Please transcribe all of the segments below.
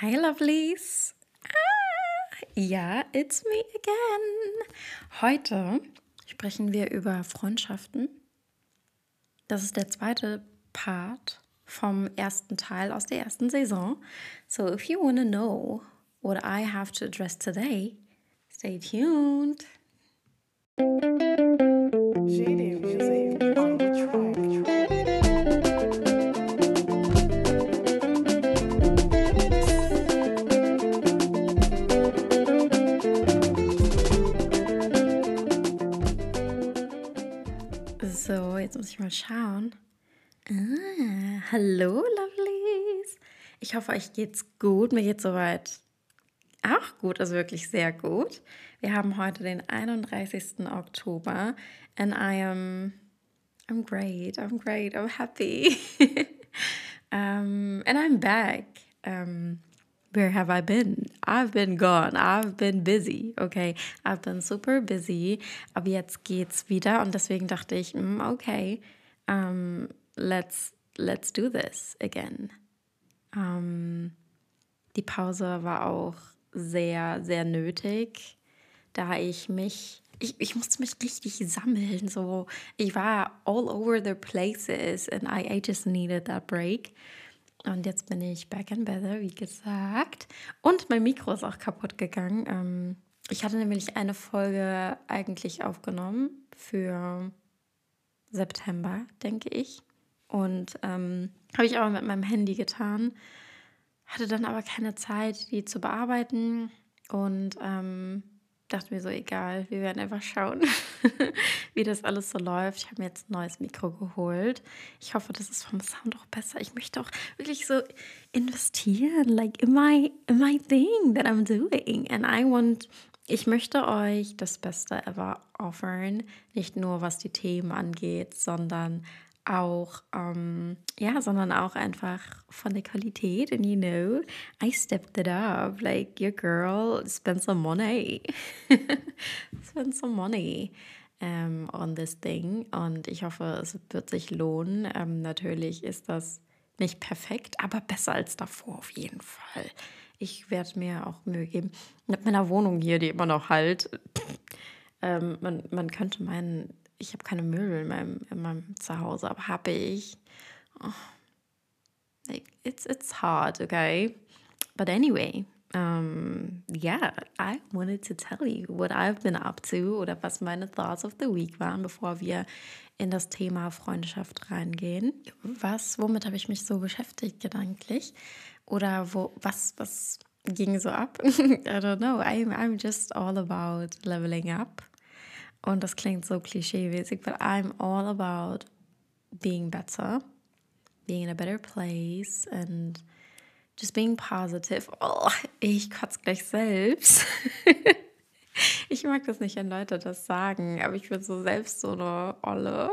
Hi, lovelies. Ah, ja, it's me again. Heute sprechen wir über Freundschaften. Das ist der zweite Part vom ersten Teil aus der ersten Saison. So, if you want to know what I have to address today, stay tuned. Jetzt muss ich mal schauen. Ah, hallo, Lovelies. Ich hoffe, euch geht's gut. Mir geht's soweit auch gut, also wirklich sehr gut. Wir haben heute den 31. Oktober and I am I'm great. I'm great. I'm happy. um, and I'm back. Um, where have I been? I've been gone. I've been busy. Okay, I've been super busy. Aber jetzt geht's wieder und deswegen dachte ich, mm, okay, um, let's let's do this again. Um, die Pause war auch sehr, sehr nötig, da ich mich, ich, ich musste mich richtig sammeln. So, ich war all over the places and I, I just needed that break. Und jetzt bin ich back in better, wie gesagt. Und mein Mikro ist auch kaputt gegangen. Ähm, ich hatte nämlich eine Folge eigentlich aufgenommen für September, denke ich. Und ähm, habe ich aber mit meinem Handy getan. Hatte dann aber keine Zeit, die zu bearbeiten. Und ähm, dachte mir so, egal, wir werden einfach schauen, wie das alles so läuft. Ich habe mir jetzt ein neues Mikro geholt. Ich hoffe, das ist vom Sound auch besser. Ich möchte auch wirklich so investieren, like in my, in my thing that I'm doing. And I want, ich möchte euch das Beste ever offern. Nicht nur was die Themen angeht, sondern auch, ähm, ja, sondern auch einfach von der Qualität. And you know, I stepped it up. Like, your girl spent some money. spent some money ähm, on this thing. Und ich hoffe, es wird sich lohnen. Ähm, natürlich ist das nicht perfekt, aber besser als davor auf jeden Fall. Ich werde mir auch Mühe geben. Mit meiner Wohnung hier, die immer noch halt. Ähm, man, man könnte meinen, ich habe keine Möbel in meinem, in meinem Zuhause, aber habe ich. Oh, like, it's, it's hard, okay? But anyway, um, yeah, I wanted to tell you what I've been up to oder was meine Thoughts of the Week waren, bevor wir in das Thema Freundschaft reingehen. Was, womit habe ich mich so beschäftigt gedanklich? Oder wo, was, was ging so ab? I don't know. I'm, I'm just all about leveling up. Und das klingt so klischeemäßig, but I'm all about being better, being in a better place and just being positive. Oh, ich kotze gleich selbst. ich mag das nicht, wenn Leute das sagen, aber ich bin so selbst so eine Olle.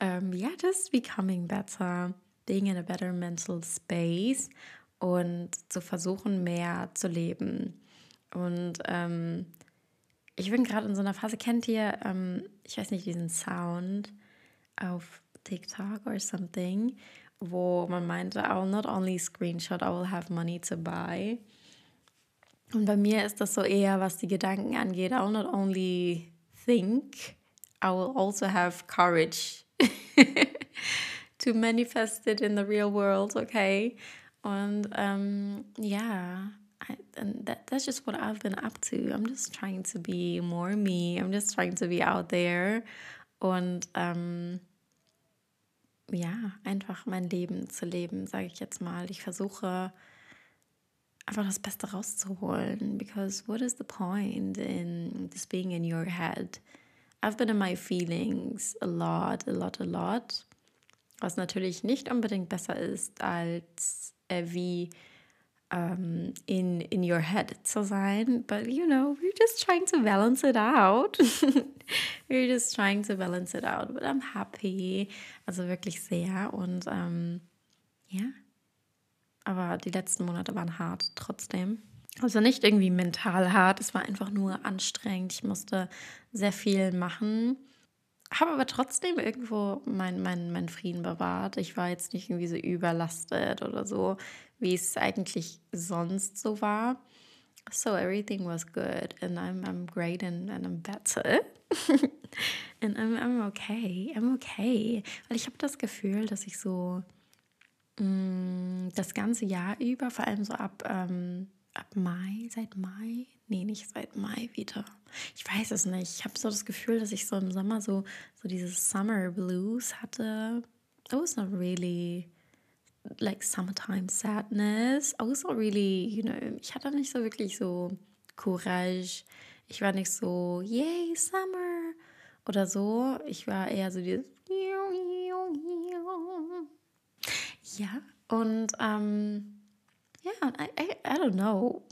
um, yeah, just becoming better, being in a better mental space und zu versuchen, mehr zu leben. Und ähm, ich bin gerade in so einer Phase, kennt ihr, ähm, ich weiß nicht, diesen Sound auf TikTok or something, wo man meinte, I will not only screenshot, I will have money to buy. Und bei mir ist das so eher, was die Gedanken angeht, I will not only think, I will also have courage to manifest it in the real world, okay? Und ähm, ja, I, and that, that's just what I've been up to. I'm just trying to be more me. I'm just trying to be out there. Und ähm, ja, einfach mein Leben zu leben, sage ich jetzt mal. Ich versuche einfach das Beste rauszuholen. Because what is the point in just being in your head? I've been in my feelings a lot, a lot, a lot. Was natürlich nicht unbedingt besser ist, als äh, wie um, in in your head zu sein. But you know, we're just trying to balance it out. we're just trying to balance it out. But I'm happy. Also wirklich sehr. Und ähm, ja. Aber die letzten Monate waren hart trotzdem. Also nicht irgendwie mental hart, es war einfach nur anstrengend. Ich musste sehr viel machen. Habe aber trotzdem irgendwo meinen mein, mein Frieden bewahrt. Ich war jetzt nicht irgendwie so überlastet oder so, wie es eigentlich sonst so war. So everything was good and I'm, I'm great and, and I'm better. and I'm, I'm okay. I'm okay. Weil ich habe das Gefühl, dass ich so mh, mm, das ganze Jahr über, vor allem so ab, ähm, ab Mai, seit Mai, nee, nicht seit Mai wieder. Ich weiß es nicht. Ich habe so das Gefühl, dass ich so im Sommer so, so dieses Summer Blues hatte. It was not really like summertime sadness. I was not really, you know, ich hatte nicht so wirklich so Courage. Ich war nicht so, yay, Summer oder so. Ich war eher so dieses ja, und ähm, yeah, I, I, I don't know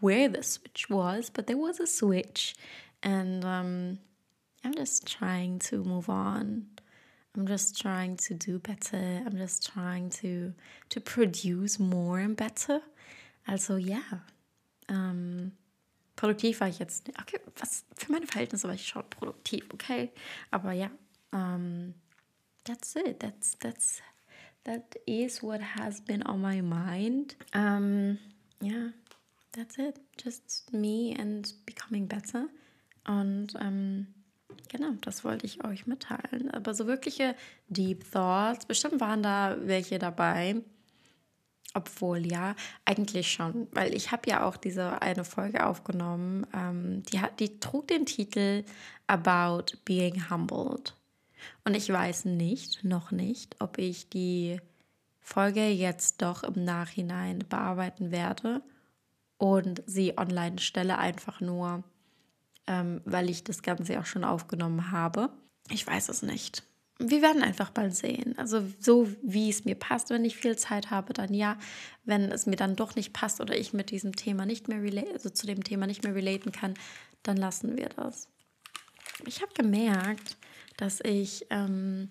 where the switch was, but there was a switch. And um, I'm just trying to move on. I'm just trying to do better. I'm just trying to, to produce more and better. Also ja, ähm, produktiv war ich jetzt. Okay, was für meine Verhältnisse war ich schon produktiv, okay. Aber ja, um, that's it. That's that's that is what has been on my mind. Um, yeah, that's it. Just me and becoming better. Und ähm, genau, das wollte ich euch mitteilen. Aber so wirkliche Deep Thoughts, bestimmt waren da welche dabei. Obwohl ja, eigentlich schon, weil ich habe ja auch diese eine Folge aufgenommen, ähm, die, hat, die trug den Titel About Being Humbled. Und ich weiß nicht, noch nicht, ob ich die Folge jetzt doch im Nachhinein bearbeiten werde und sie online stelle, einfach nur, ähm, weil ich das Ganze auch schon aufgenommen habe. Ich weiß es nicht. Wir werden einfach bald sehen. Also so wie es mir passt, wenn ich viel Zeit habe, dann ja. Wenn es mir dann doch nicht passt oder ich mit diesem Thema nicht mehr relate, also zu dem Thema nicht mehr relaten kann, dann lassen wir das. Ich habe gemerkt, dass ich, ähm,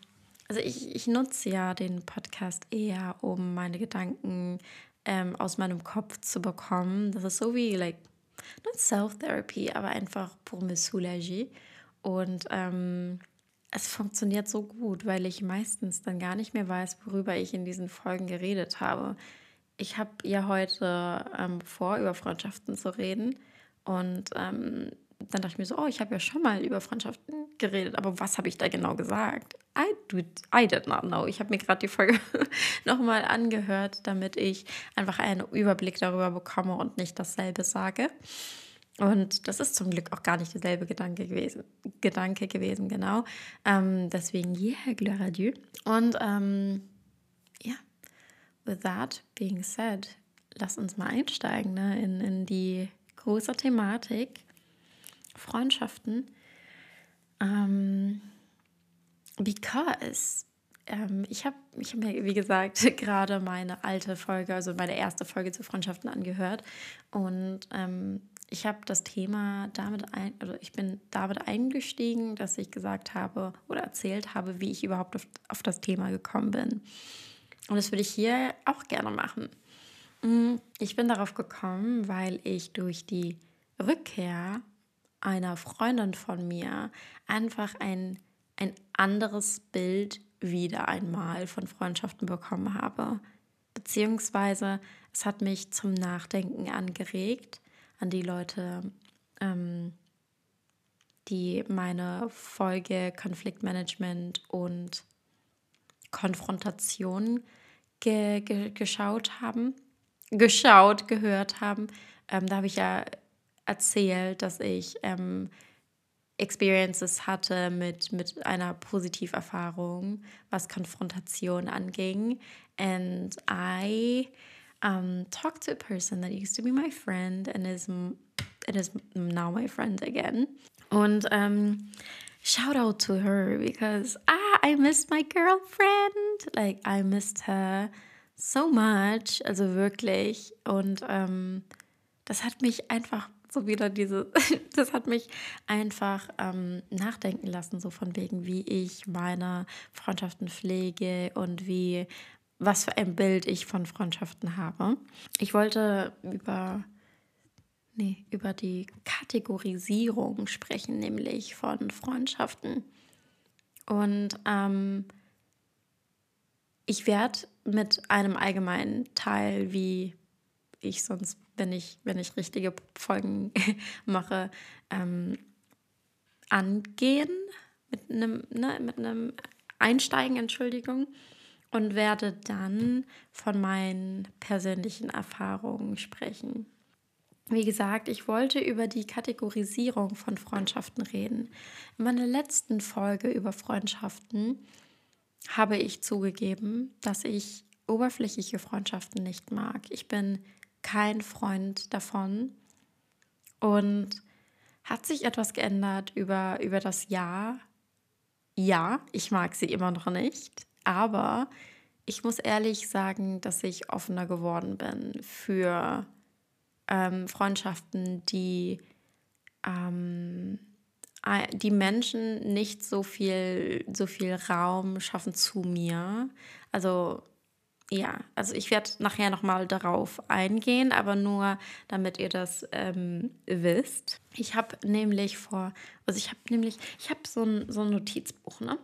also ich, ich nutze ja den Podcast eher, um meine Gedanken ähm, aus meinem Kopf zu bekommen. Das ist so wie, like, not Self-Therapy, aber einfach pour me soulager. Und ähm, es funktioniert so gut, weil ich meistens dann gar nicht mehr weiß, worüber ich in diesen Folgen geredet habe. Ich habe ja heute ähm, vor, über Freundschaften zu reden. Und ähm, dann dachte ich mir so, oh, ich habe ja schon mal über Freundschaften geredet, aber was habe ich da genau gesagt? I, did, I did not know. Ich habe mir gerade die Folge nochmal angehört, damit ich einfach einen Überblick darüber bekomme und nicht dasselbe sage. Und das ist zum Glück auch gar nicht derselbe Gedanke gewesen, Gedanke gewesen genau. Ähm, deswegen, yeah, gloire à Dieu. Und ähm, ja, with that being said, lass uns mal einsteigen ne, in, in die große Thematik Freundschaften. Ähm, because ähm, ich habe ich hab mir, wie gesagt, gerade meine alte Folge, also meine erste Folge zu Freundschaften angehört. Und ähm, ich habe das Thema damit ein, also ich bin damit eingestiegen, dass ich gesagt habe oder erzählt habe, wie ich überhaupt auf, auf das Thema gekommen bin. Und das würde ich hier auch gerne machen. Mm, ich bin darauf gekommen, weil ich durch die Rückkehr einer Freundin von mir einfach ein, ein anderes Bild wieder einmal von Freundschaften bekommen habe. Beziehungsweise es hat mich zum Nachdenken angeregt an die Leute, ähm, die meine Folge Konfliktmanagement und Konfrontation ge ge geschaut haben, geschaut, gehört haben. Ähm, da habe ich ja erzählt, dass ich ähm, Experiences hatte mit, mit einer Positiverfahrung, was Konfrontation anging. And I um, talked to a person that used to be my friend and is, and is now my friend again. Und um, shout out to her because ah, I missed my girlfriend. Like, I missed her so much. Also wirklich. Und um, das hat mich einfach so wieder diese, das hat mich einfach ähm, nachdenken lassen, so von wegen, wie ich meine Freundschaften pflege und wie, was für ein Bild ich von Freundschaften habe. Ich wollte über, nee, über die Kategorisierung sprechen, nämlich von Freundschaften. Und ähm, ich werde mit einem allgemeinen Teil, wie ich sonst, wenn ich, wenn ich richtige Folgen mache, ähm, angehen, mit einem, ne, mit einem Einsteigen, Entschuldigung, und werde dann von meinen persönlichen Erfahrungen sprechen. Wie gesagt, ich wollte über die Kategorisierung von Freundschaften reden. In meiner letzten Folge über Freundschaften habe ich zugegeben, dass ich oberflächliche Freundschaften nicht mag. Ich bin kein Freund davon. Und hat sich etwas geändert über, über das Jahr? Ja, ich mag sie immer noch nicht, aber ich muss ehrlich sagen, dass ich offener geworden bin für ähm, Freundschaften, die ähm, die Menschen nicht so viel, so viel Raum schaffen zu mir. Also ja, also ich werde nachher nochmal darauf eingehen, aber nur damit ihr das ähm, wisst. Ich habe nämlich vor, also ich habe nämlich, ich habe so ein, so ein Notizbuch, ne?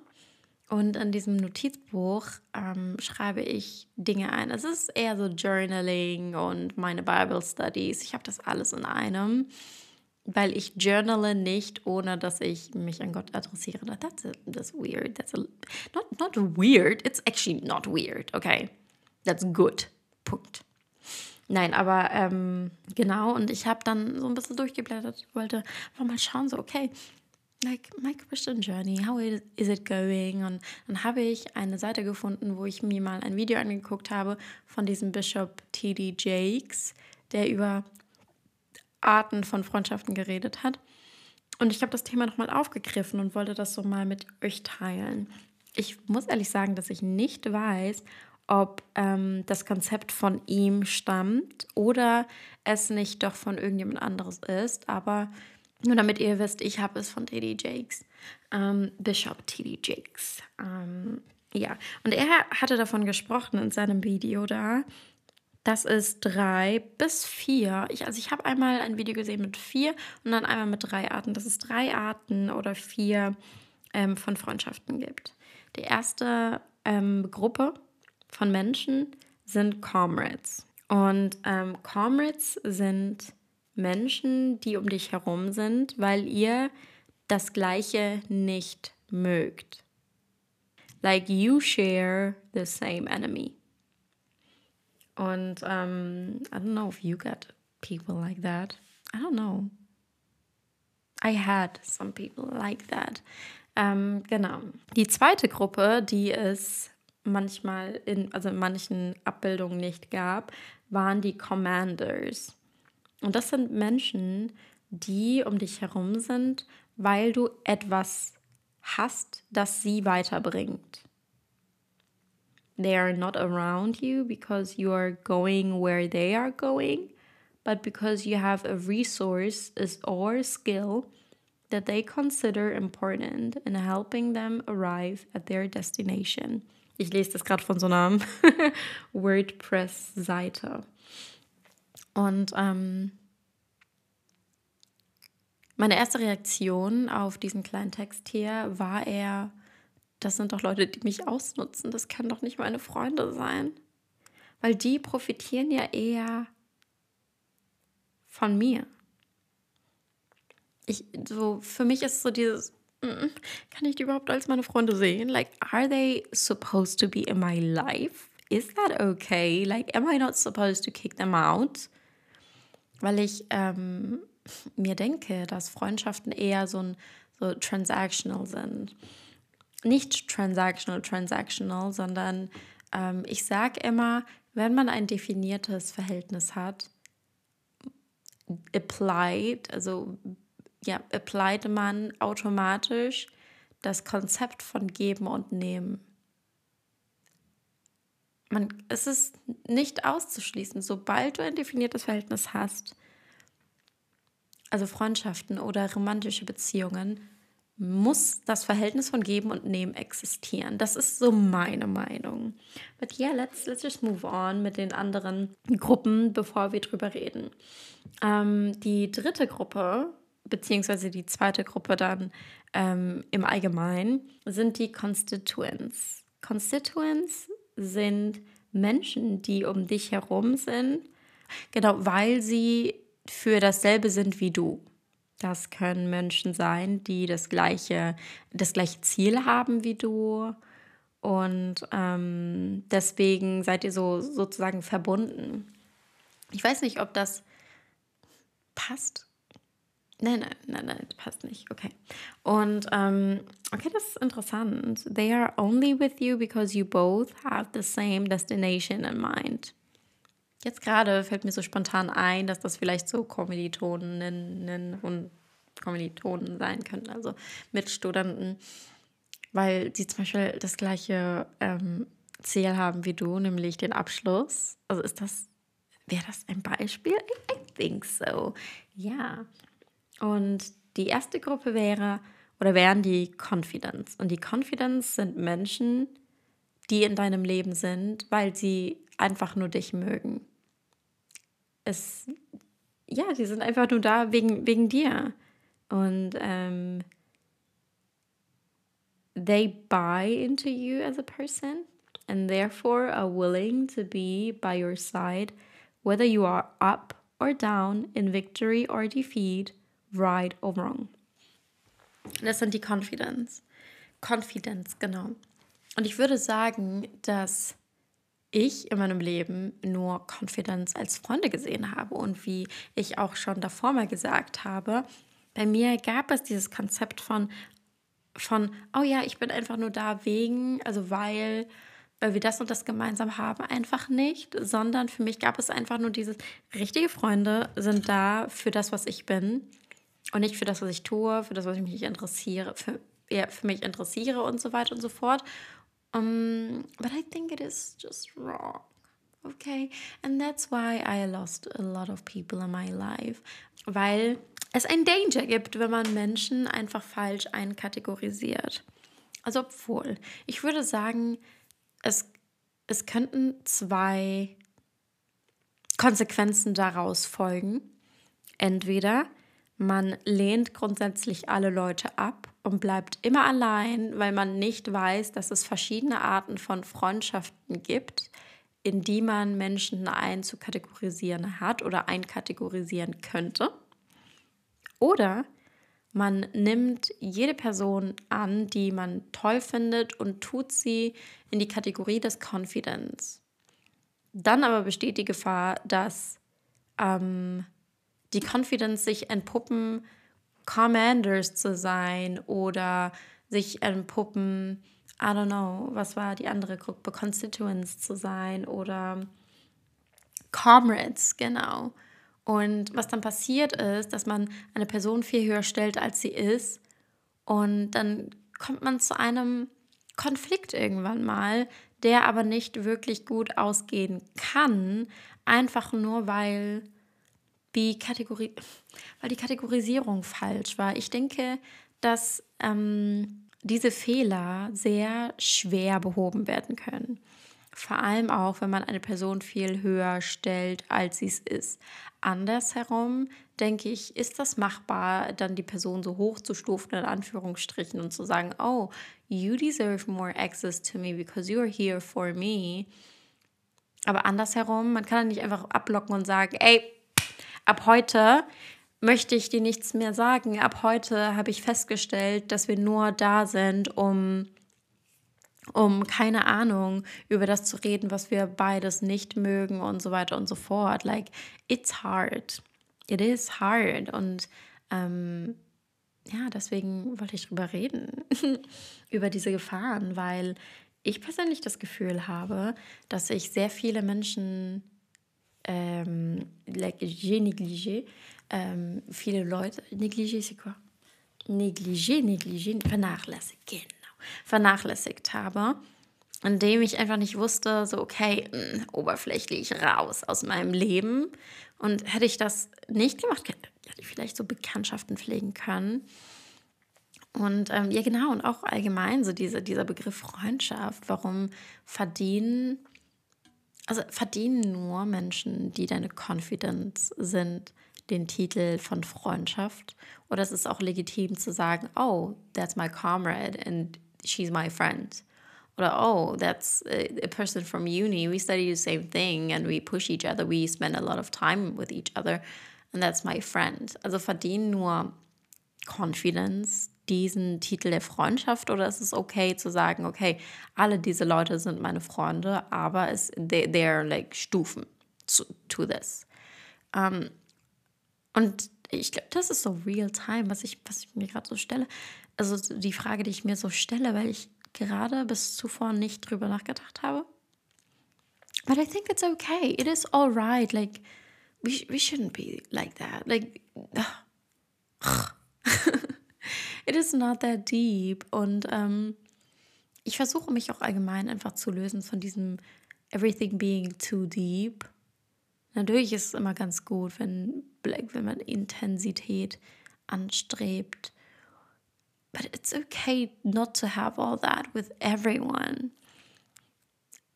Und in diesem Notizbuch ähm, schreibe ich Dinge ein. Es ist eher so Journaling und meine Bible Studies. Ich habe das alles in einem, weil ich journale nicht, ohne dass ich mich an Gott adressiere. That's, a, that's weird. That's a, not, not weird. It's actually not weird, okay? That's good. Punkt. Nein, aber ähm, genau, und ich habe dann so ein bisschen durchgeblättert, wollte mal schauen, so, okay, like my Christian journey, how is it going? Und dann habe ich eine Seite gefunden, wo ich mir mal ein Video angeguckt habe von diesem Bishop T.D. Jakes, der über Arten von Freundschaften geredet hat. Und ich habe das Thema nochmal aufgegriffen und wollte das so mal mit euch teilen. Ich muss ehrlich sagen, dass ich nicht weiß, ob ähm, das Konzept von ihm stammt oder es nicht doch von irgendjemand anderes ist. Aber nur damit ihr wisst, ich habe es von T.D. Jakes, ähm, Bishop T.D. Jakes. Ähm, ja, und er hatte davon gesprochen in seinem Video da, dass es drei bis vier, ich, also ich habe einmal ein Video gesehen mit vier und dann einmal mit drei Arten, dass es drei Arten oder vier ähm, von Freundschaften gibt. Die erste ähm, Gruppe von Menschen sind Comrades. Und ähm, Comrades sind Menschen, die um dich herum sind, weil ihr das Gleiche nicht mögt. Like you share the same enemy. Und um, ähm, I don't know if you got people like that. I don't know. I had some people like that. Ähm, genau. Die zweite Gruppe, die es manchmal in, also in manchen Abbildungen nicht gab, waren die Commanders. Und das sind Menschen, die um dich herum sind, weil du etwas hast, das sie weiterbringt. They are not around you because you are going where they are going, but because you have a resource or skill that they consider important in helping them arrive at their destination. Ich lese das gerade von so einer WordPress-Seite. Und ähm, meine erste Reaktion auf diesen kleinen Text hier war eher, das sind doch Leute, die mich ausnutzen. Das können doch nicht meine Freunde sein. Weil die profitieren ja eher von mir. Ich, so, für mich ist so dieses, kann ich die überhaupt als meine Freunde sehen? Like, are they supposed to be in my life? Is that okay? Like, am I not supposed to kick them out? Weil ich ähm, mir denke, dass Freundschaften eher so ein so transactional sind. Nicht transactional, transactional, sondern ähm, ich sage immer, wenn man ein definiertes Verhältnis hat, applied, also ja, applied man automatisch das Konzept von Geben und Nehmen. Man, es ist nicht auszuschließen, sobald du ein definiertes Verhältnis hast, also Freundschaften oder romantische Beziehungen, muss das Verhältnis von Geben und Nehmen existieren. Das ist so meine Meinung. But yeah, let's, let's just move on mit den anderen Gruppen, bevor wir drüber reden. Ähm, die dritte Gruppe beziehungsweise die zweite Gruppe dann ähm, im Allgemeinen, sind die Constituents. Constituents sind Menschen, die um dich herum sind, genau weil sie für dasselbe sind wie du. Das können Menschen sein, die das gleiche, das gleiche Ziel haben wie du. Und ähm, deswegen seid ihr so sozusagen verbunden. Ich weiß nicht, ob das passt. Nein, nein, nein, nein, passt nicht. Okay. Und ähm, okay, das ist interessant. They are only with you because you both have the same destination in mind. Jetzt gerade fällt mir so spontan ein, dass das vielleicht so Kommilitoninnen und Kommilitonen sein könnten, also Mitstudenten, weil sie zum Beispiel das gleiche ähm, Ziel haben wie du, nämlich den Abschluss. Also ist das, wäre das ein Beispiel? I, I think so. Ja. Und die erste Gruppe wäre oder wären die Confidence. Und die Confidence sind Menschen, die in deinem Leben sind, weil sie einfach nur dich mögen. Es, ja, die sind einfach nur da wegen, wegen dir. Und ähm, they buy into you as a person and therefore are willing to be by your side, whether you are up or down, in victory or defeat, right or wrong. Das sind die Confidence. Confidence, genau. Und ich würde sagen, dass ich in meinem Leben nur Confidence als Freunde gesehen habe und wie ich auch schon davor mal gesagt habe, bei mir gab es dieses Konzept von, von, oh ja, ich bin einfach nur da wegen, also weil, weil wir das und das gemeinsam haben, einfach nicht, sondern für mich gab es einfach nur dieses, richtige Freunde sind da für das, was ich bin und nicht für das, was ich tue, für das, was ich mich interessiere, für, ja, für mich interessiere und so weiter und so fort. Um, but I think it is just wrong. Okay, and that's why I lost a lot of people in my life, weil es ein Danger gibt, wenn man Menschen einfach falsch einkategorisiert. Also obwohl, ich würde sagen, es, es könnten zwei Konsequenzen daraus folgen. Entweder man lehnt grundsätzlich alle Leute ab und bleibt immer allein, weil man nicht weiß, dass es verschiedene Arten von Freundschaften gibt, in die man Menschen einzukategorisieren hat oder einkategorisieren könnte. Oder man nimmt jede Person an, die man toll findet und tut sie in die Kategorie des Confidence. Dann aber besteht die Gefahr, dass ähm, die Confidence sich entpuppen, Commanders zu sein oder sich entpuppen, I don't know, was war die andere Gruppe, Constituents zu sein oder Comrades, genau. Und was dann passiert ist, dass man eine Person viel höher stellt, als sie ist. Und dann kommt man zu einem Konflikt irgendwann mal, der aber nicht wirklich gut ausgehen kann, einfach nur weil die, Kategorie, weil die Kategorisierung falsch war. Ich denke, dass ähm, diese Fehler sehr schwer behoben werden können. Vor allem auch, wenn man eine Person viel höher stellt, als sie es ist. Andersherum denke ich, ist das machbar, dann die Person so hoch zu stufen, in Anführungsstrichen, und zu sagen, oh, you deserve more access to me because you are here for me. Aber andersherum, man kann dann nicht einfach abblocken und sagen, ey, ab heute möchte ich dir nichts mehr sagen. Ab heute habe ich festgestellt, dass wir nur da sind, um, um keine Ahnung über das zu reden, was wir beides nicht mögen und so weiter und so fort. Like, it's hard. It is hard. Und ähm, ja, deswegen wollte ich drüber reden, über diese Gefahren, weil ich persönlich das Gefühl habe, dass ich sehr viele Menschen ähm, like, j'ai négligé ähm, viele Leute, négligé c'est quoi? Négligé, négligé, vernachlässigt, genau, vernachlässigt habe, indem ich einfach nicht wusste, so okay, mh, mm, oberflächlich raus aus meinem Leben. Und hätte ich das nicht gemacht, hätte ich vielleicht so Bekanntschaften pflegen können. Und ähm, ja, genau, und auch allgemein so diese, dieser Begriff Freundschaft. Warum verdienen also verdienen nur Menschen, die deine Confidence sind, den Titel von Freundschaft. Oder es ist auch legitim zu sagen, oh, that's my comrade and she's my friend. Oder oh, that's a, a person from uni. We study the same thing and we push each other. We spend a lot of time with each other and that's my friend. Also verdienen nur Confidence diesen Titel der Freundschaft oder ist es okay zu sagen, okay, alle diese Leute sind meine Freunde, aber es they, they're like Stufen to, to this. Um, und ich glaube, das ist so real time, was ich, was ich mir gerade so stelle. Also die Frage, die ich mir so stelle, weil ich gerade bis zuvor nicht drüber nachgedacht habe. But I think it's okay. It is all right. Like, we, we shouldn't be like that. Like, it is not that deep. Und ähm, ich versuche mich auch allgemein einfach zu lösen von diesem Everything being too deep. Natürlich ist es immer ganz gut, wenn, wenn man Intensität anstrebt. But it's okay not to have all that with everyone.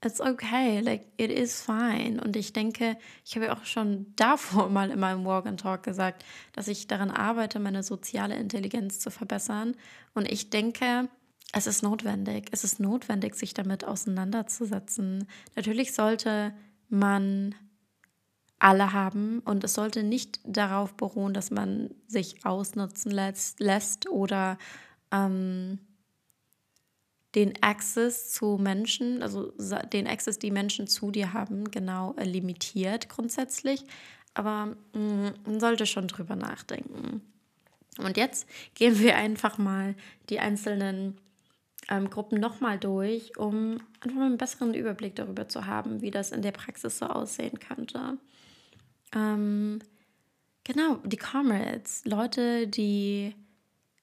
It's okay, like it is fine. Und ich denke, ich habe ja auch schon davor mal in meinem Walk and Talk gesagt, dass ich daran arbeite, meine soziale Intelligenz zu verbessern. Und ich denke, es ist notwendig. Es ist notwendig, sich damit auseinanderzusetzen. Natürlich sollte man alle haben und es sollte nicht darauf beruhen, dass man sich ausnutzen lässt, lässt oder ähm, den Access zu Menschen, also den Access, die Menschen zu dir haben, genau äh, limitiert grundsätzlich. Aber mh, mm, man sollte schon drüber nachdenken. Und jetzt gehen wir einfach mal die einzelnen ähm, Gruppen nochmal durch, um einfach mal einen besseren Überblick darüber zu haben, wie das in der Praxis so aussehen könnte. Ähm, genau, die Comrades, Leute, die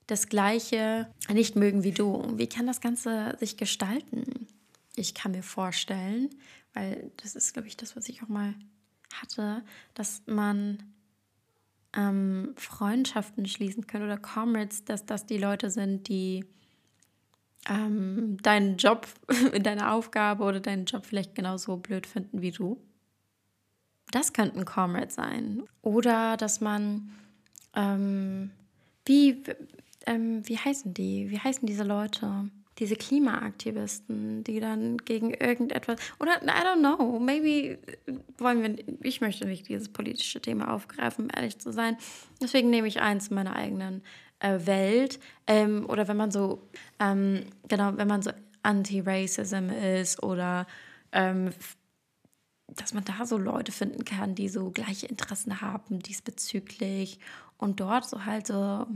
das Gleiche nicht mögen wie du. Wie kann das Ganze sich gestalten? Ich kann mir vorstellen, weil das ist, glaube ich, das, was ich auch mal hatte, dass man ähm, Freundschaften schließen kann oder Comrades, dass das die Leute sind, die ähm, deinen Job, deine Aufgabe oder deinen Job vielleicht genauso blöd finden wie du. Das könnten Comrades sein. Oder dass man, ähm, wie, ähm, wie heißen die? Wie heißen diese Leute? Diese Klimaaktivisten, die dann gegen irgendetwas oder I don't know, maybe wollen wir, ich möchte nicht dieses politische Thema aufgreifen, um ehrlich zu sein. Deswegen nehme ich eins meiner eigenen äh, Welt ähm, oder wenn man so, ähm, genau, wenn man so Anti-Racism ist oder ähm, dass man da so Leute finden kann, die so gleiche Interessen haben diesbezüglich und dort so halt so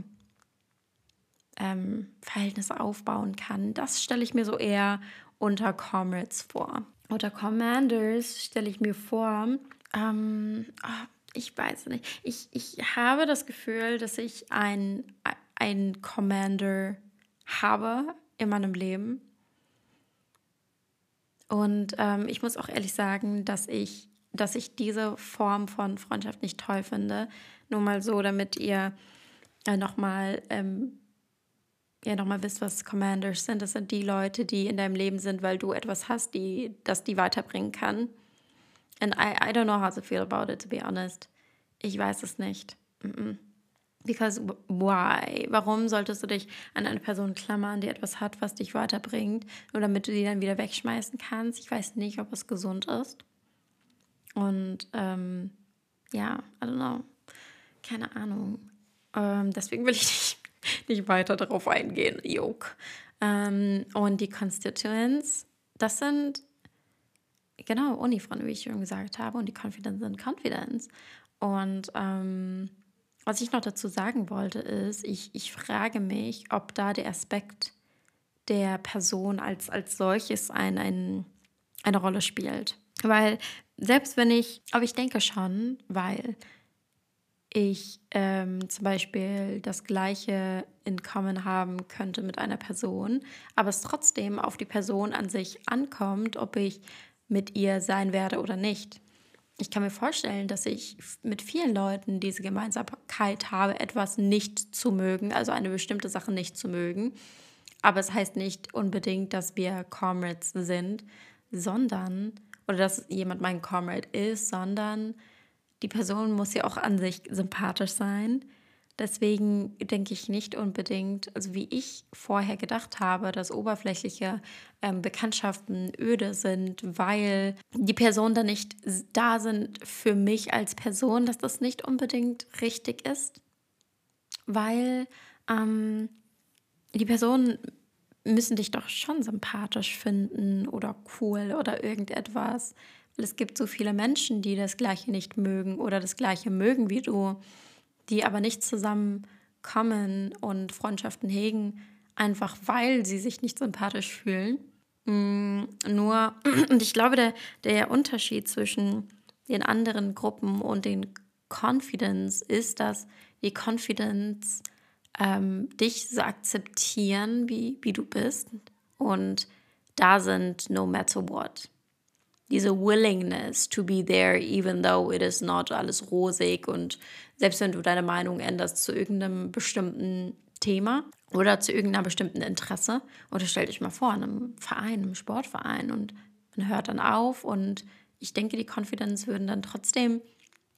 ähm, Verhältnisse aufbauen kann. Das stelle ich mir so eher unter Comrades vor. Unter Commanders stelle ich mir vor, ähm, oh, ich weiß nicht, ich, ich habe das Gefühl, dass ich ein, ein Commander habe in meinem Leben. Und ähm, ich muss auch ehrlich sagen, dass ich, dass ich diese Form von Freundschaft nicht toll finde. Nur mal so, damit ihr äh, nochmal ähm, ja nochmal wisst, was Commanders sind. Das sind die Leute, die in deinem Leben sind, weil du etwas hast, die, das die weiterbringen kann. And I, I don't know how to feel about it, to be honest. Ich weiß es nicht. -mm. Because why? Warum solltest du dich an eine Person klammern, die etwas hat, was dich weiterbringt, nur damit du die dann wieder wegschmeißen kannst? Ich weiß nicht, ob es gesund ist. Und ähm, ja, I don't know. Keine Ahnung. Ähm, deswegen will ich nicht weiter darauf eingehen. Jok. Ähm, und die Constituents, das sind genau Unifreunde, wie ich schon gesagt habe, und die Confidence sind Confidence. Und ähm, was ich noch dazu sagen wollte, ist, ich, ich frage mich, ob da der Aspekt der Person als, als solches ein, ein, eine Rolle spielt. Weil selbst wenn ich, aber ich denke schon, weil ich ähm, zum Beispiel das gleiche in Common haben könnte mit einer Person, aber es trotzdem auf die Person an sich ankommt, ob ich mit ihr sein werde oder nicht. Ich kann mir vorstellen, dass ich mit vielen Leuten diese Gemeinsamkeit habe, etwas nicht zu mögen, also eine bestimmte Sache nicht zu mögen. Aber es heißt nicht unbedingt, dass wir Comrades sind, sondern, oder dass jemand mein Comrade ist, sondern die Person muss ja auch an sich sympathisch sein. Deswegen denke ich nicht unbedingt, also wie ich vorher gedacht habe, dass oberflächliche ähm, Bekanntschaften öde sind, weil die Personen dann nicht da sind für mich als Person, dass das nicht unbedingt richtig ist, weil ähm, die Personen müssen dich doch schon sympathisch finden oder cool oder irgendetwas. Es gibt so viele Menschen, die das Gleiche nicht mögen oder das Gleiche mögen wie du die aber nicht zusammenkommen und Freundschaften hegen, einfach weil sie sich nicht sympathisch fühlen. Mm, nur, und ich glaube, der, der Unterschied zwischen den anderen Gruppen und den Confidence ist, dass die Confidence ähm, dich so akzeptieren, wie, wie du bist und da sind no matter what diese Willingness to be there, even though it is not alles rosig und selbst wenn du deine Meinung änderst zu irgendeinem bestimmten Thema oder zu irgendeiner bestimmten Interesse oder stell dich mal vor, in einem Verein, einem Sportverein und man hört dann auf und ich denke, die Confidence würden dann trotzdem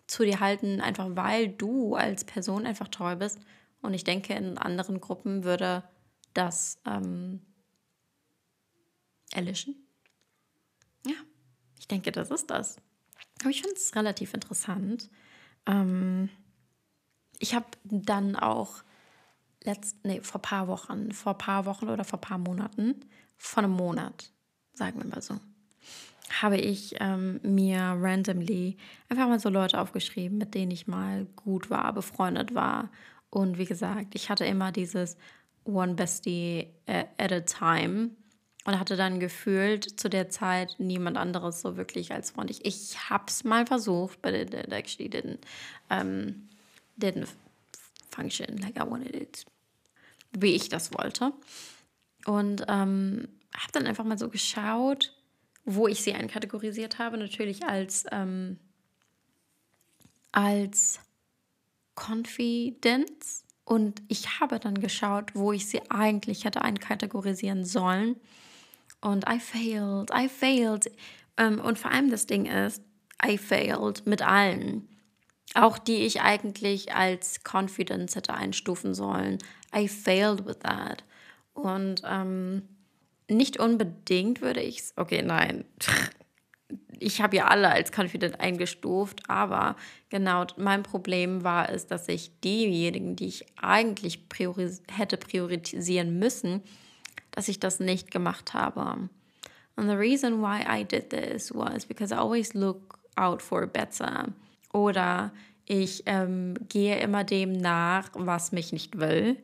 zu dir halten, einfach weil du als Person einfach toll bist und ich denke, in anderen Gruppen würde das ähm, erlischen. Denke, das ist das. Aber ich finde es relativ interessant. Ähm, ich habe dann auch letzt, nee, vor paar Wochen, vor paar Wochen oder vor ein paar Monaten, vor einem Monat, sagen wir mal so, habe ich ähm, mir randomly einfach mal so Leute aufgeschrieben, mit denen ich mal gut war, befreundet war. Und wie gesagt, ich hatte immer dieses One Bestie at a Time und hatte dann gefühlt zu der Zeit niemand anderes so wirklich als Freund. Ich, ich habe es mal versucht, but it, it actually didn't, um, didn't function like I wanted it, wie ich das wollte. Und ähm, habe dann einfach mal so geschaut, wo ich sie einkategorisiert habe. Natürlich als, ähm, als Confidence. Und ich habe dann geschaut, wo ich sie eigentlich hätte einkategorisieren sollen. Und I failed, I failed. Ähm, und vor allem das Ding ist, I failed mit allen. Auch die ich eigentlich als Confidence hätte einstufen sollen. I failed with that. Und ähm, nicht unbedingt würde ich es. Okay, nein. Ich habe ja alle als confident eingestuft, aber genau mein Problem war es, dass ich diejenigen, die ich eigentlich prioris hätte priorisieren müssen, dass ich das nicht gemacht habe. And the reason why I did this was because I always look out for better. Oder ich ähm, gehe immer dem nach, was mich nicht will.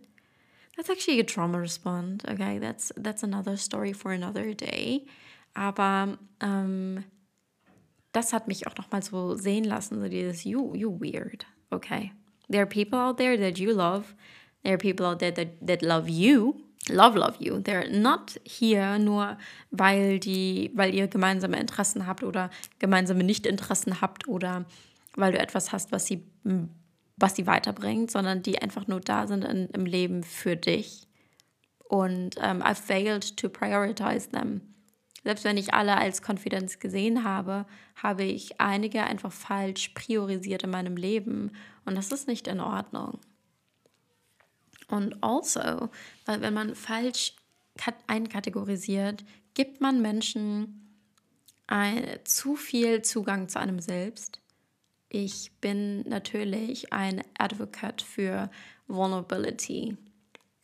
That's actually a trauma response. Okay, that's that's another story for another day. Aber ähm, das hat mich auch noch mal so sehen lassen, so dieses you you weird. Okay, there are people out there that you love. There are people out there that that love you love love you. They're not here nur weil die, weil ihr gemeinsame Interessen habt oder gemeinsame Nichtinteressen habt oder weil du etwas hast, was sie, was sie weiterbringt, sondern die einfach nur da sind in, im Leben für dich. Und um, ähm, I failed to prioritize them. Selbst wenn ich alle als Konfidenz gesehen habe, habe ich einige einfach falsch priorisiert in meinem Leben. Und das ist nicht in Ordnung. Und also, weil wenn man falsch einkategorisiert, gibt man Menschen ein, zu viel Zugang zu einem selbst. Ich bin natürlich ein Advocate für Vulnerability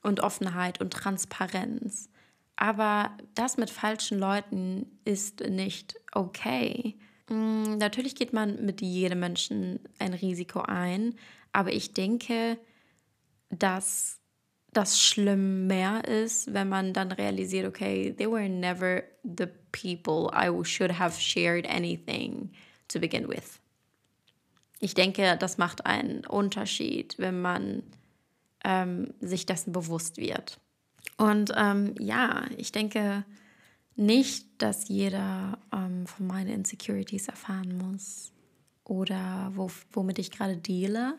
und Offenheit und Transparenz. Aber das mit falschen Leuten ist nicht okay. Mm, natürlich geht man mit jedem Menschen ein Risiko ein, aber ich denke, dass das schlimm mehr ist, wenn man dann realisiert, okay, they were never the people I should have shared anything to begin with. Ich denke, das macht einen Unterschied, wenn man ähm, sich dessen bewusst wird. Und ähm, ja, ich denke nicht, dass jeder ähm, von meinen Insecurities erfahren muss oder wo, womit ich gerade deale.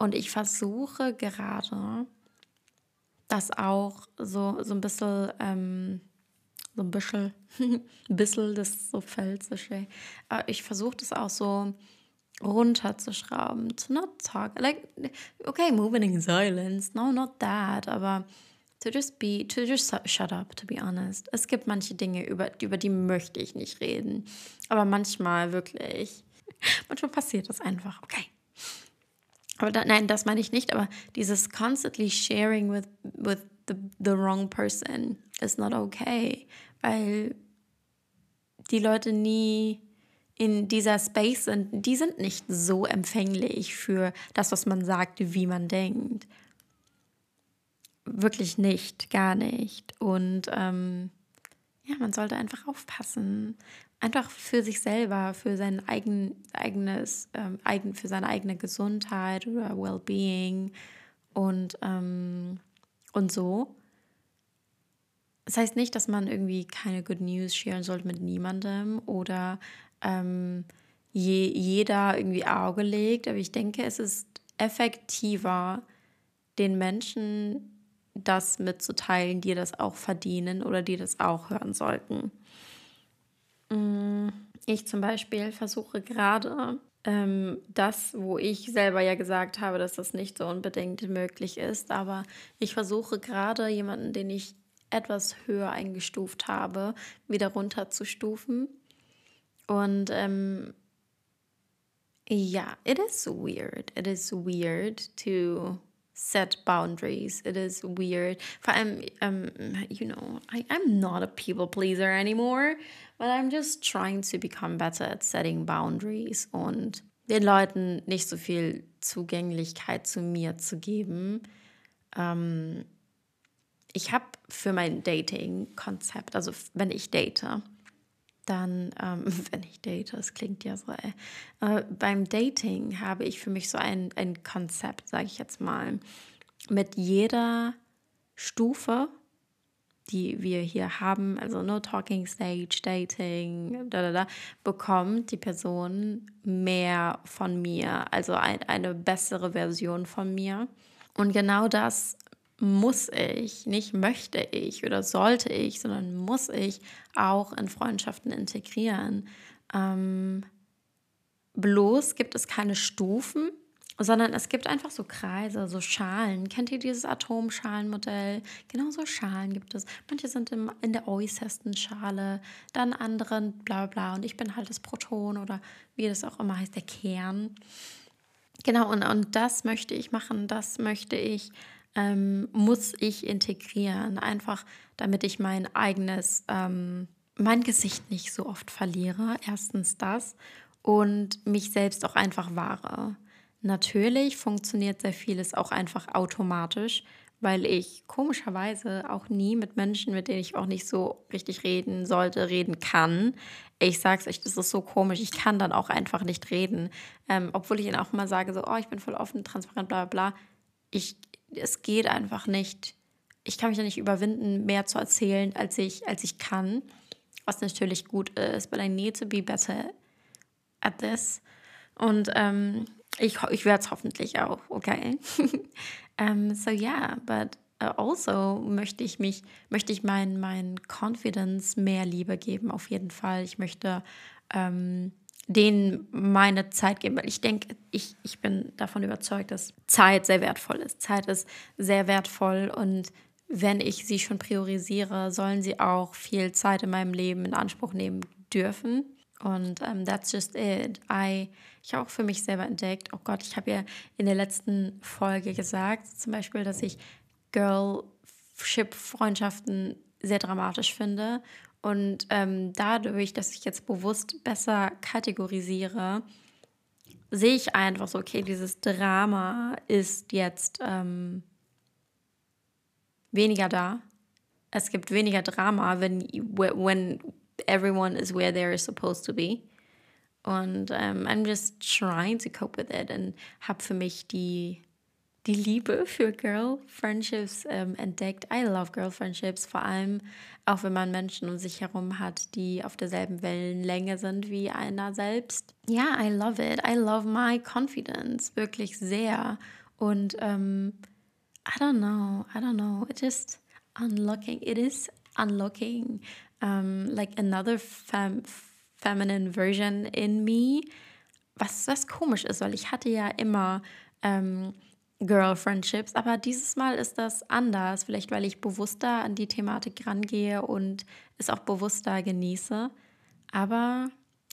Und ich versuche gerade, das auch so, so ein bisschen, ähm, so ein bisschen, ein bisschen, das so schön. Ich versuche das auch so runterzuschrauben, to not talk, like, okay, moving in silence, no, not that, aber to just be, to just shut up, to be honest. Es gibt manche Dinge, über, über die möchte ich nicht reden, aber manchmal wirklich, manchmal passiert das einfach, okay. Aber da, nein, das meine ich nicht, aber dieses constantly sharing with, with the, the wrong person is not okay, weil die Leute nie in dieser Space sind, die sind nicht so empfänglich für das, was man sagt, wie man denkt. Wirklich nicht, gar nicht. Und ähm, ja, man sollte einfach aufpassen. Einfach für sich selber, für sein eigen, eigenes, ähm, eigen, für seine eigene Gesundheit oder Wellbeing und, ähm, und so. Das heißt nicht, dass man irgendwie keine Good News sharen sollte mit niemandem oder ähm, je, jeder irgendwie Auge legt. Aber ich denke, es ist effektiver, den Menschen das mitzuteilen, die das auch verdienen oder die das auch hören sollten. Mm, ich zum Beispiel versuche gerade ähm, das, wo ich selber ja gesagt habe, dass das nicht so unbedingt möglich ist, aber ich versuche gerade jemanden, den ich etwas höher eingestuft habe, wieder runterzustufen und ähm, ja, it is weird. It is weird to set boundaries. It is weird. Vor allem, um, you know, I, I'm not a people pleaser anymore, but I'm just trying to become better at setting boundaries und den Leuten nicht so viel Zugänglichkeit zu mir zu geben. Ähm, ich habe für mein Dating-Konzept, also wenn ich date, dann, ähm, wenn ich date, das klingt ja so, ey. Äh, beim Dating habe ich für mich so ein, ein Konzept, sage ich jetzt mal, mit jeder Stufe, die wir hier haben, also No Talking Stage, Dating, da, da, da, bekommt die Person mehr von mir, also ein, eine bessere Version von mir. Und genau das muss ich, nicht möchte ich oder sollte ich, sondern muss ich auch in Freundschaften integrieren. Ähm, bloß gibt es keine Stufen, sondern es gibt einfach so Kreise, so Schalen. Kennt ihr dieses Atomschalenmodell? Genau so Schalen gibt es. Manche sind im, in der äußersten Schale, dann anderen bla bla. Und ich bin halt das Proton oder wie das auch immer heißt, der Kern. Genau, und, und das möchte ich machen, das möchte ich ähm, muss ich integrieren, einfach damit ich mein eigenes, ähm, mein Gesicht nicht so oft verliere. Erstens das und mich selbst auch einfach wahre. Natürlich funktioniert sehr vieles auch einfach automatisch, weil ich komischerweise auch nie mit Menschen, mit denen ich auch nicht so richtig reden sollte, reden kann. Ich sag's euch, das ist so komisch. Ich kann dann auch einfach nicht reden. Ähm, obwohl ich ihnen auch immer sage, so, oh, ich bin voll offen, transparent, bla bla bla. Ich, es geht einfach nicht. Ich kann mich da nicht überwinden, mehr zu erzählen, als ich, als ich kann. Was natürlich gut ist, but I need to be better at this. Und ähm, ich, ich werde es hoffentlich auch, okay? um, so yeah, but uh, also möchte ich mich, möchte ich mein, mein Confidence mehr Liebe geben, auf jeden Fall. Ich möchte ähm, denen meine Zeit geben, weil ich denke, ich, ich bin davon überzeugt, dass Zeit sehr wertvoll ist. Zeit ist sehr wertvoll und wenn ich sie schon priorisiere, sollen sie auch viel Zeit in meinem Leben in Anspruch nehmen dürfen. Und um, ähm, that's just it. I, ich habe auch für mich selber entdeckt, oh Gott, ich habe ja in der letzten Folge gesagt, zum Beispiel, dass ich Girl-Ship-Freundschaften sehr dramatisch finde und ähm, dadurch, dass ich jetzt bewusst besser kategorisiere, sehe ich einfach so, okay, dieses Drama ist jetzt ähm, weniger da. Es gibt weniger Drama, wenn when everyone is where they're supposed to be. Und ähm, I'm just trying to cope with it und habe für mich die die Liebe für Girl Friendships ähm, entdeckt. I love Girl Friendships, vor allem auch wenn man Menschen um sich herum hat, die auf derselben Wellenlänge sind wie einer selbst. Ja, I love it. I love my confidence wirklich sehr. Und ähm, I don't know, I don't know. It just unlocking. It is unlocking um, like another fem feminine version in me was, was komisch ist, weil ich hatte ja immer ähm, Girl-Friendships, aber dieses Mal ist das anders. Vielleicht, weil ich bewusster an die Thematik rangehe und es auch bewusster genieße. Aber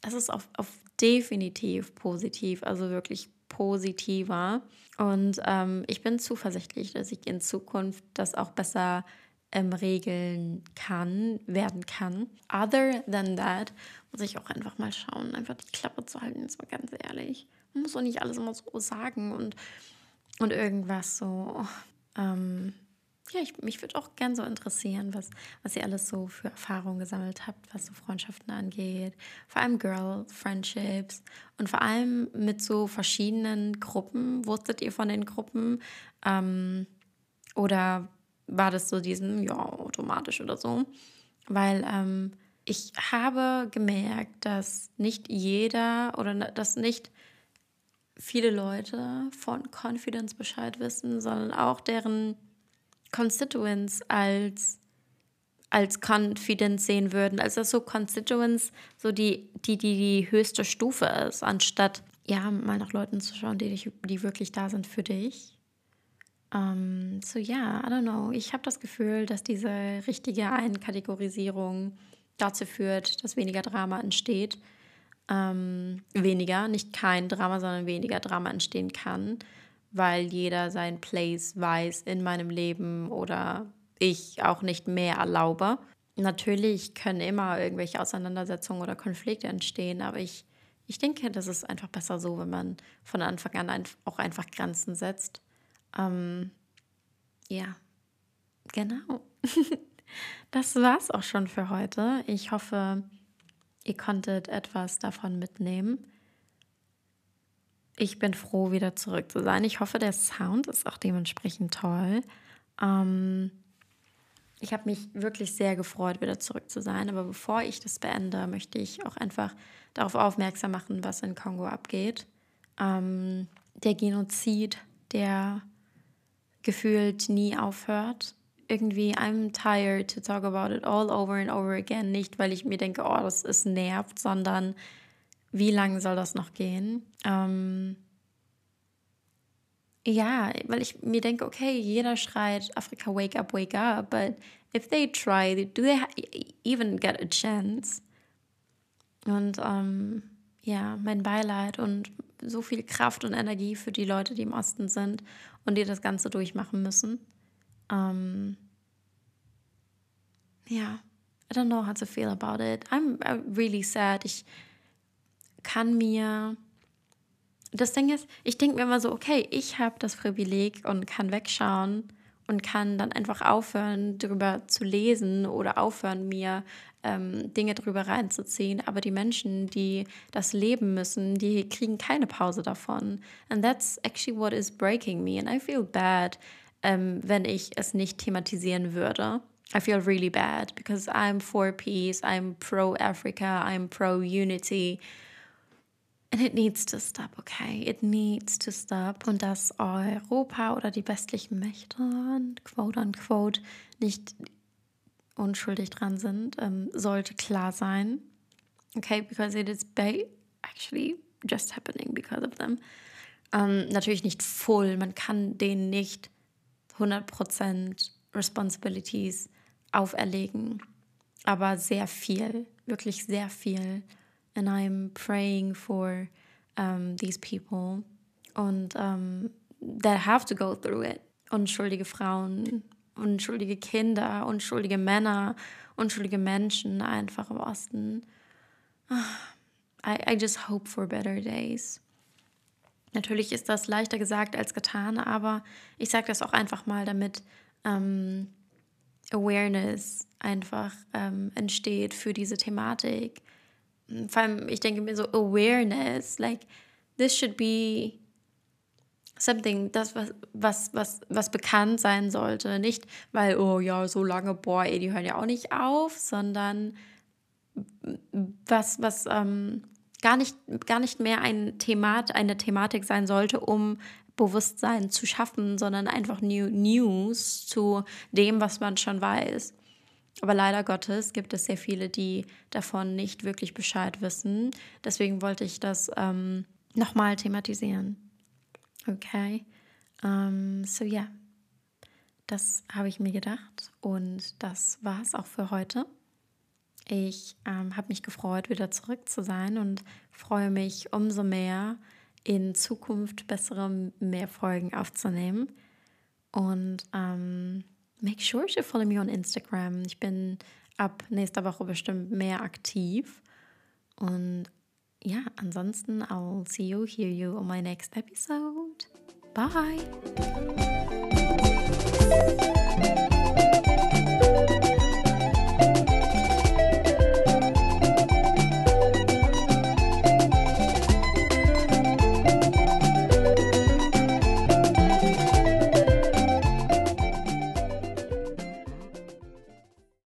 es ist auf, auf definitiv positiv, also wirklich positiver. Und ähm, ich bin zuversichtlich, dass ich in Zukunft das auch besser ähm, regeln kann, werden kann. Other than that, muss ich auch einfach mal schauen, einfach die Klappe zu halten, ist mal ganz ehrlich. Man muss doch nicht alles immer so sagen und, und irgendwas so. Ähm, ja, ich, mich würde auch gern so interessieren, was, was ihr alles so für Erfahrungen gesammelt habt, was so Freundschaften angeht. Vor allem Girl-Friendships und vor allem mit so verschiedenen Gruppen. Wusstet ihr von den Gruppen? Ähm, oder war das so diesen, ja, automatisch oder so? Weil ähm, ich habe gemerkt, dass nicht jeder oder dass nicht viele Leute von Confidence Bescheid wissen, sondern auch deren Constituents als als Confidence sehen würden. Also so Constituents, so die, die, die die höchste Stufe ist, anstatt ja, mal nach Leuten zu schauen, die, dich, die wirklich da sind für dich. Um, ähm, so ja, yeah, I don't know. Ich habe das Gefühl, dass diese richtige Einkategorisierung dazu führt, dass weniger Drama entsteht. Ähm, weniger, nicht kein Drama, sondern weniger Drama entstehen kann, weil jeder sein Place weiß in meinem Leben oder ich auch nicht mehr erlaube. Natürlich können immer irgendwelche Auseinandersetzungen oder Konflikte entstehen, aber ich, ich denke, das ist einfach besser so, wenn man von Anfang an ein, auch einfach Grenzen setzt. Ähm, ja, genau. Das war's auch schon für heute. Ich hoffe, ihr konntet etwas davon mitnehmen. Ich bin froh, wieder zurück zu sein. Ich hoffe, der Sound ist auch dementsprechend toll. Ähm, ich habe mich wirklich sehr gefreut, wieder zurück zu sein. Aber bevor ich das beende, möchte ich auch einfach darauf aufmerksam machen, was in Kongo abgeht. Ähm, der Genozid, der gefühlt nie aufhört irgendwie, I'm tired to talk about it all over and over again. Nicht, weil ich mir denke, oh, das ist nervt, sondern wie lange soll das noch gehen? Ähm, ja, weil ich mir denke, okay, jeder schreit Afrika, wake up, wake up, but if they try, do they even get a chance? Und ähm, ja, mein Beileid und so viel Kraft und Energie für die Leute, die im Osten sind und die das Ganze durchmachen müssen. Um, yeah, I don't know how to feel about it. I'm really sad. Ich kann mir. Das Ding ist, ich denke mir immer so, okay, ich habe das Privileg und kann wegschauen und kann dann einfach aufhören, darüber zu lesen oder aufhören, mir ähm, Dinge darüber reinzuziehen. Aber die Menschen, die das leben müssen, die kriegen keine Pause davon. And that's actually what is breaking me. And I feel bad ähm, wenn ich es nicht thematisieren würde. I feel really bad because I'm for peace, I'm pro Africa, I'm pro unity. And it needs to stop, okay? It needs to stop. Und dass Europa oder die westlichen Mächte, quote unquote, nicht unschuldig dran sind, ähm, sollte klar sein. Okay, because it is actually just happening because of them. Ähm, natürlich nicht full, man kann denen nicht 100% Responsibilities auferlegen, aber sehr viel, wirklich sehr viel. And I'm praying for um, these people und um, that have to go through it. Unschuldige Frauen, unschuldige Kinder, unschuldige Männer, unschuldige Menschen einfach im Osten. I, I just hope for better days. Natürlich ist das leichter gesagt als getan, aber ich sage das auch einfach mal, damit ähm, Awareness einfach ähm, entsteht für diese Thematik. Vor allem, ich denke mir so, Awareness, like, this should be something, das, was, was, was, was bekannt sein sollte. Nicht, weil, oh ja, so lange, boah, ey, die hören ja auch nicht auf, sondern was, was, ähm, gar nicht, gar nicht mehr ein Themat, eine Thematik sein sollte, um Bewusstsein zu schaffen, sondern einfach New News zu dem, was man schon weiß. Aber leider Gottes gibt es sehr viele, die davon nicht wirklich Bescheid wissen. Deswegen wollte ich das ähm, nochmal thematisieren. Okay. Um, so ja, yeah. das habe ich mir gedacht und das war es auch für heute. Ich ähm, habe mich gefreut, wieder zurück zu sein und freue mich umso mehr, in Zukunft bessere mehr Folgen aufzunehmen. Und ähm, make sure to follow me on Instagram. Ich bin ab nächster Woche bestimmt mehr aktiv. Und ja, ansonsten, I'll see you, hear you on my next episode. Bye.